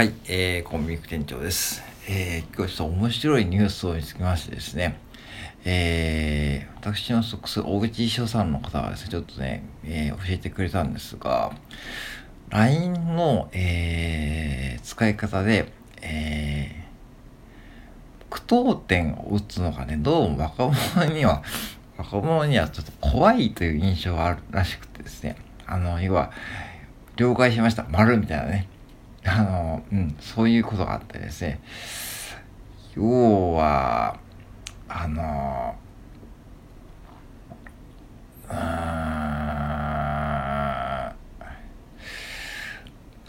はい、えー、コンビニ店長です。えー、今日ちょっと面白いニュースを見つけましてですね、えー、私の属する大口衣装さんの方がですね、ちょっとね、えー、教えてくれたんですが、LINE の、えー、使い方で、えー、句読点を打つのがね、どうも若者には、若者にはちょっと怖いという印象があるらしくてですね、あの、要は、了解しました、丸みたいなね、あの、うん、そういうことがあってですね、要は、あの、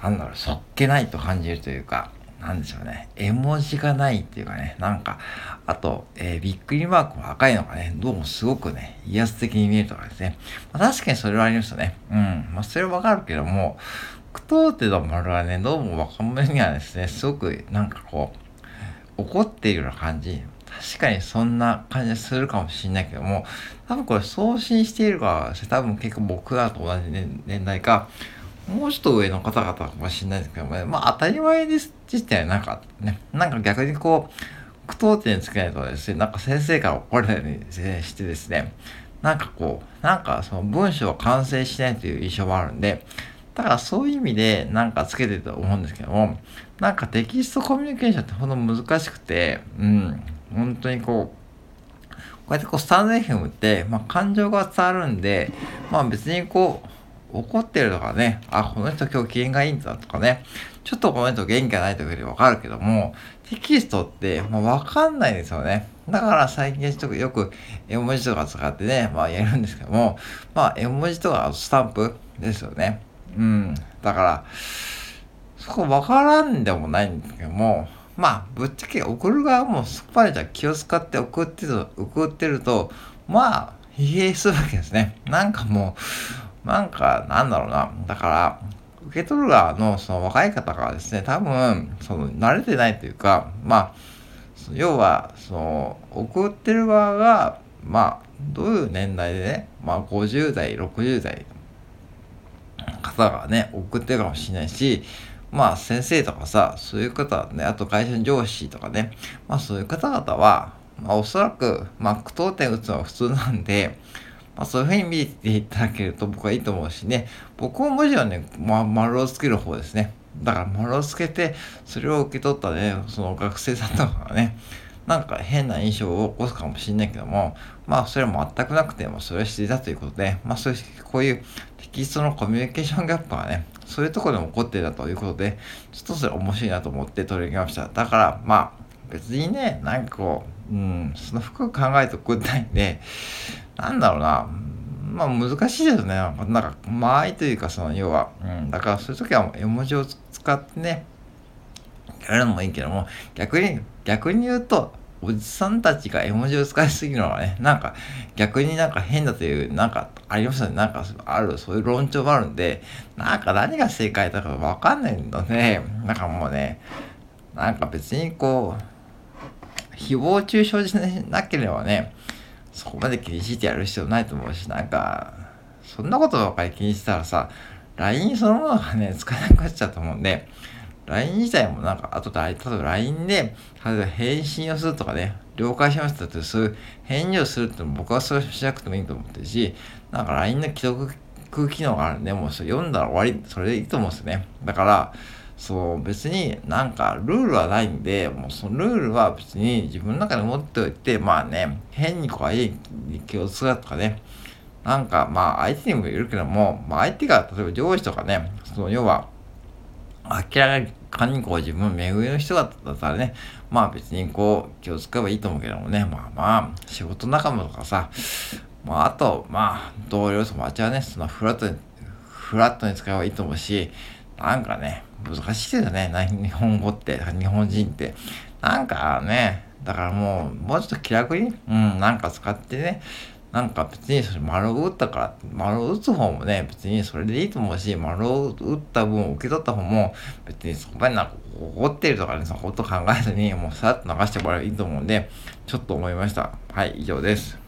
なんだろう、そっけないと感じるというか、なんでしょうね。絵文字がないっていうかね、なんか、あと、えー、びっくりマークも赤いのがね、どうもすごくね、威圧的に見えるとかですね。まあ、確かにそれはありましたね。うん。まあ、それはわかるけども、句読点の丸はね、どうも若者にはですね、すごくなんかこう、怒っているような感じ。確かにそんな感じするかもしれないけども、多分これ送信しているか多分結構僕らと同じ年代か、もうちょっと上の方々かもしれないですけども、ね、まあ当たり前です自体なんかね、なんか逆にこう、句読点つけないとですね、なんか先生から怒られたりしてですね、なんかこう、なんかその文章が完成しないという印象もあるんで、だからそういう意味でなんかつけてると思うんですけども、なんかテキストコミュニケーションってほんと難しくて、うん、本当にこう、こうやってこうスタンド FM って、まあ、感情が伝わるんで、まあ別にこう、怒ってるとかね、あ、この人今日機嫌がいいんだとかね、ちょっとこの人元気がないとかでわかるけども、テキストって、まあ、わかんないですよね。だから最近ちょっとよく絵文字とか使ってね、まあやるんですけども、まあ絵文字とかスタンプですよね。うん。だから、そこわからんでもないんですけども、まあ、ぶっちゃけ送る側もそこまでじゃ気を使って送ってると、送ってると、まあ、疲弊するわけですね。なんかもう、なんか、なんだろうな。だから、受け取る側のその若い方がですね、多分、その、慣れてないというか、まあ、要は、その、送ってる側が、まあ、どういう年代でね、まあ、50代、60代方がね、送ってるかもしれないし、まあ先生とかさ、そういう方ね、あと会社の上司とかね、まあそういう方々は、まあおそらく、まあ句読点打つのは普通なんで、まあそういうふうに見ていただけると僕はいいと思うしね、僕も文字はね、まあ、丸をつける方ですね。だから丸をつけて、それを受け取ったね、その学生さんとかがね、なんか変な印象を起こすかもしれないけども、まあそれは全くなくてもそれは自然だということで、まあそういう、こういうテキストのコミュニケーションギャップがね、そういうところでも起こっていたということで、ちょっとそれ面白いなと思って取り上げました。だからまあ別にね、なんかこう、うん、その服考えて送りたいんで、なんだろうな、まあ難しいですね。なんか、間合いというか、その要は、うん、だからそういう時は絵文字を使ってね、やるのもいいけども、逆に、逆に言うと、おじさんたちが絵文字を使いすぎるのはね、なんか逆になんか変だという、なんかありましたね。なんかある、そういう論調もあるんで、なんか何が正解だかわかんないので、なんかもうね、なんか別にこう、誹謗中傷しなければね、そこまで気にしてやる必要ないと思うし、なんか、そんなことばかり気にしてたらさ、LINE そのものがね、使えなくなっちゃうと思うんで、LINE 自体もなんか、あと、例えば LINE で、例えば返信をするとかね、了解しましたって、そういう返事をするって僕はそれしなくてもいいと思ってるし、なんか LINE の既読機能があるんで、もうそれ読んだら終わり、それでいいと思うんですよね。だから、そう別になんかルールはないんで、もうそのルールは別に自分の中で持っておいて、まあね、変にこう相手に気を使うとかね、なんかまあ相手にもいるけども、まあ相手が例えば上司とかね、その要は明らかにこう自分目上の人だったらね、まあ別にこう気を使えばいいと思うけどもね、まあまあ仕事仲間とかさ、まああと、まあ同僚友達はね、そのフラットに、フラットに使えばいいと思うし、なんかね、難しいですよね、日本語って、日本人って。なんかね、だからもう、もうちょっと気楽に、うん、なんか使ってね、なんか別にそれ丸を打ったから、丸を打つ方もね、別にそれでいいと思うし、丸を打った分を受け取った方も、別にそこまでなんか怒ってるとかね、そのこと考えずに、もうさっと流してもらえばいいと思うんで、ちょっと思いました。はい、以上です。